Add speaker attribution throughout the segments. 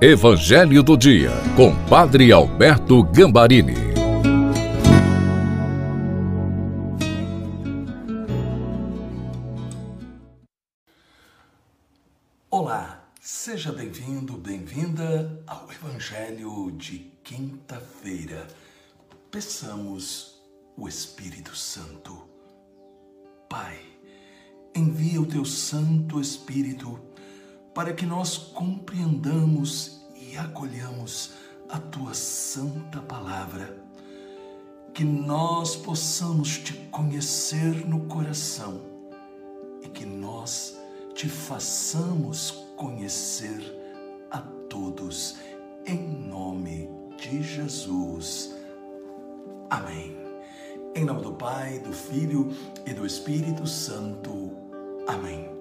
Speaker 1: Evangelho do Dia, com Padre Alberto Gambarini.
Speaker 2: Olá, seja bem-vindo, bem-vinda ao Evangelho de quinta-feira. Peçamos o Espírito Santo. Pai, envia o teu Santo Espírito para que nós compreendamos acolhamos a tua santa palavra, que nós possamos te conhecer no coração e que nós te façamos conhecer a todos, em nome de Jesus. Amém. Em nome do Pai, do Filho e do Espírito Santo. Amém.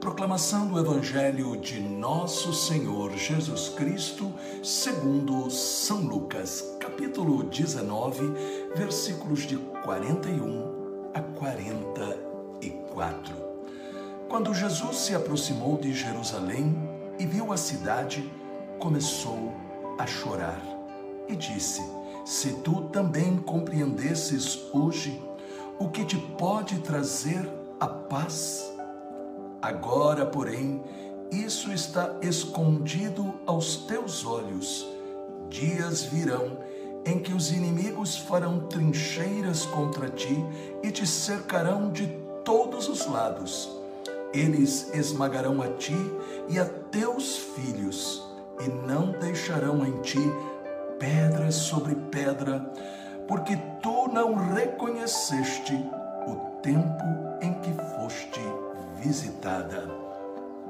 Speaker 2: Proclamação do Evangelho de Nosso Senhor Jesus Cristo, segundo São Lucas, capítulo 19, versículos de 41 a 44. Quando Jesus se aproximou de Jerusalém e viu a cidade, começou a chorar e disse: Se tu também compreendesses hoje o que te pode trazer a paz, Agora, porém, isso está escondido aos teus olhos. Dias virão em que os inimigos farão trincheiras contra ti e te cercarão de todos os lados. Eles esmagarão a ti e a teus filhos, e não deixarão em ti pedra sobre pedra, porque tu não reconheceste o tempo em visitada.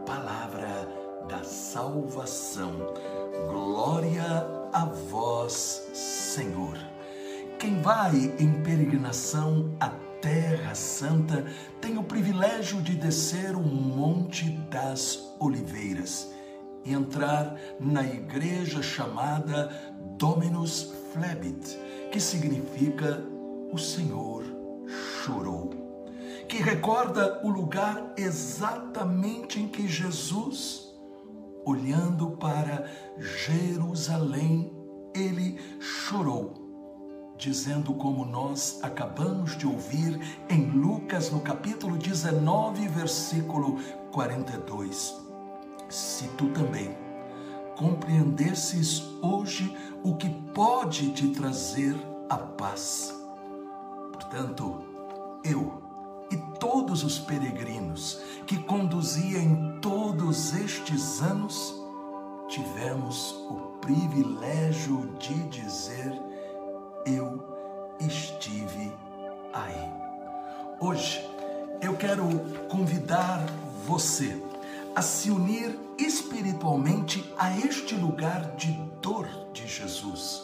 Speaker 2: Palavra da salvação. Glória a vós, Senhor. Quem vai em peregrinação à Terra Santa tem o privilégio de descer o Monte das Oliveiras e entrar na igreja chamada Dominus Flebit, que significa o Senhor chorou que recorda o lugar exatamente em que Jesus, olhando para Jerusalém, ele chorou, dizendo como nós acabamos de ouvir em Lucas no capítulo 19, versículo 42. Se tu também compreendesses hoje o que pode te trazer a paz. Portanto, eu e todos os peregrinos que conduzia em todos estes anos, tivemos o privilégio de dizer: Eu estive aí. Hoje eu quero convidar você a se unir espiritualmente a este lugar de dor de Jesus,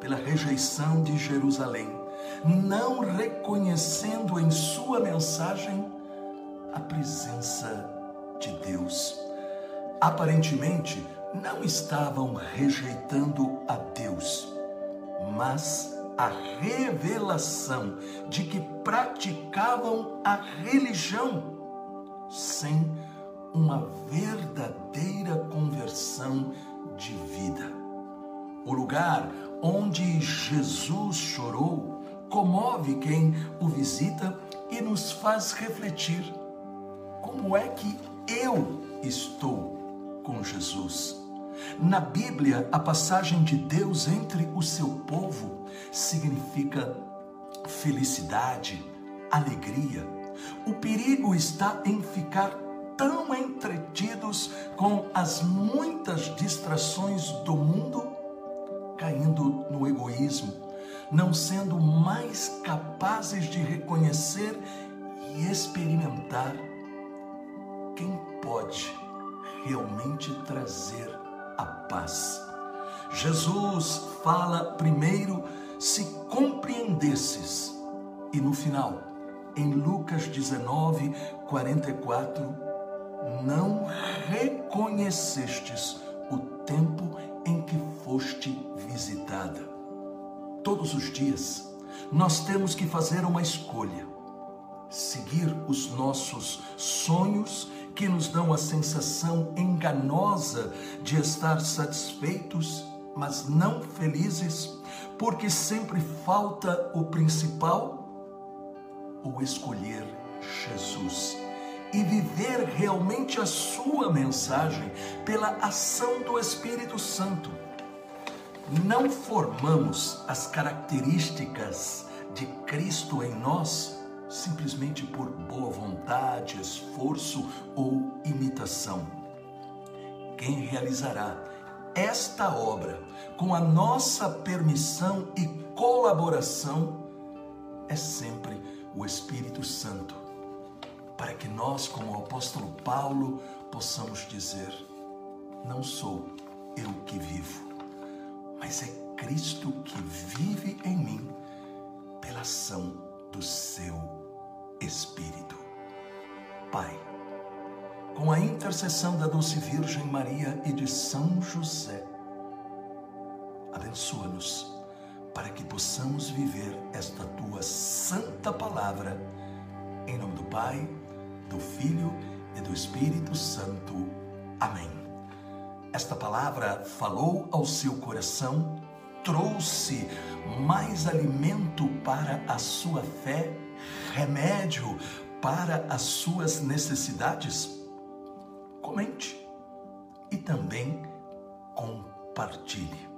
Speaker 2: pela rejeição de Jerusalém não reconhecendo em sua mensagem a presença de Deus. Aparentemente, não estavam rejeitando a Deus, mas a revelação de que praticavam a religião sem uma verdadeira conversão de vida. O lugar onde Jesus chorou comove quem o visita e nos faz refletir como é que eu estou com Jesus. Na Bíblia, a passagem de Deus entre o seu povo significa felicidade, alegria. O perigo está em ficar tão entretidos com as muitas distrações do mundo, caindo no egoísmo não sendo mais capazes de reconhecer e experimentar quem pode realmente trazer a paz. Jesus fala primeiro se compreendesses e no final, em Lucas 19, 44, não reconhecestes o tempo em que foste visitada. Todos os dias, nós temos que fazer uma escolha: seguir os nossos sonhos que nos dão a sensação enganosa de estar satisfeitos, mas não felizes, porque sempre falta o principal? Ou escolher Jesus e viver realmente a sua mensagem pela ação do Espírito Santo. Não formamos as características de Cristo em nós simplesmente por boa vontade, esforço ou imitação. Quem realizará esta obra com a nossa permissão e colaboração é sempre o Espírito Santo, para que nós, como o apóstolo Paulo, possamos dizer: Não sou eu que vivo, mas é Cristo que vive em mim pela ação do seu Espírito. Pai, com a intercessão da doce Virgem Maria e de São José, abençoa-nos para que possamos viver esta tua santa palavra. Em nome do Pai, do Filho e do Espírito Santo. Amém. Esta palavra falou ao seu coração, trouxe mais alimento para a sua fé remédio para as suas necessidades? Comente e também compartilhe.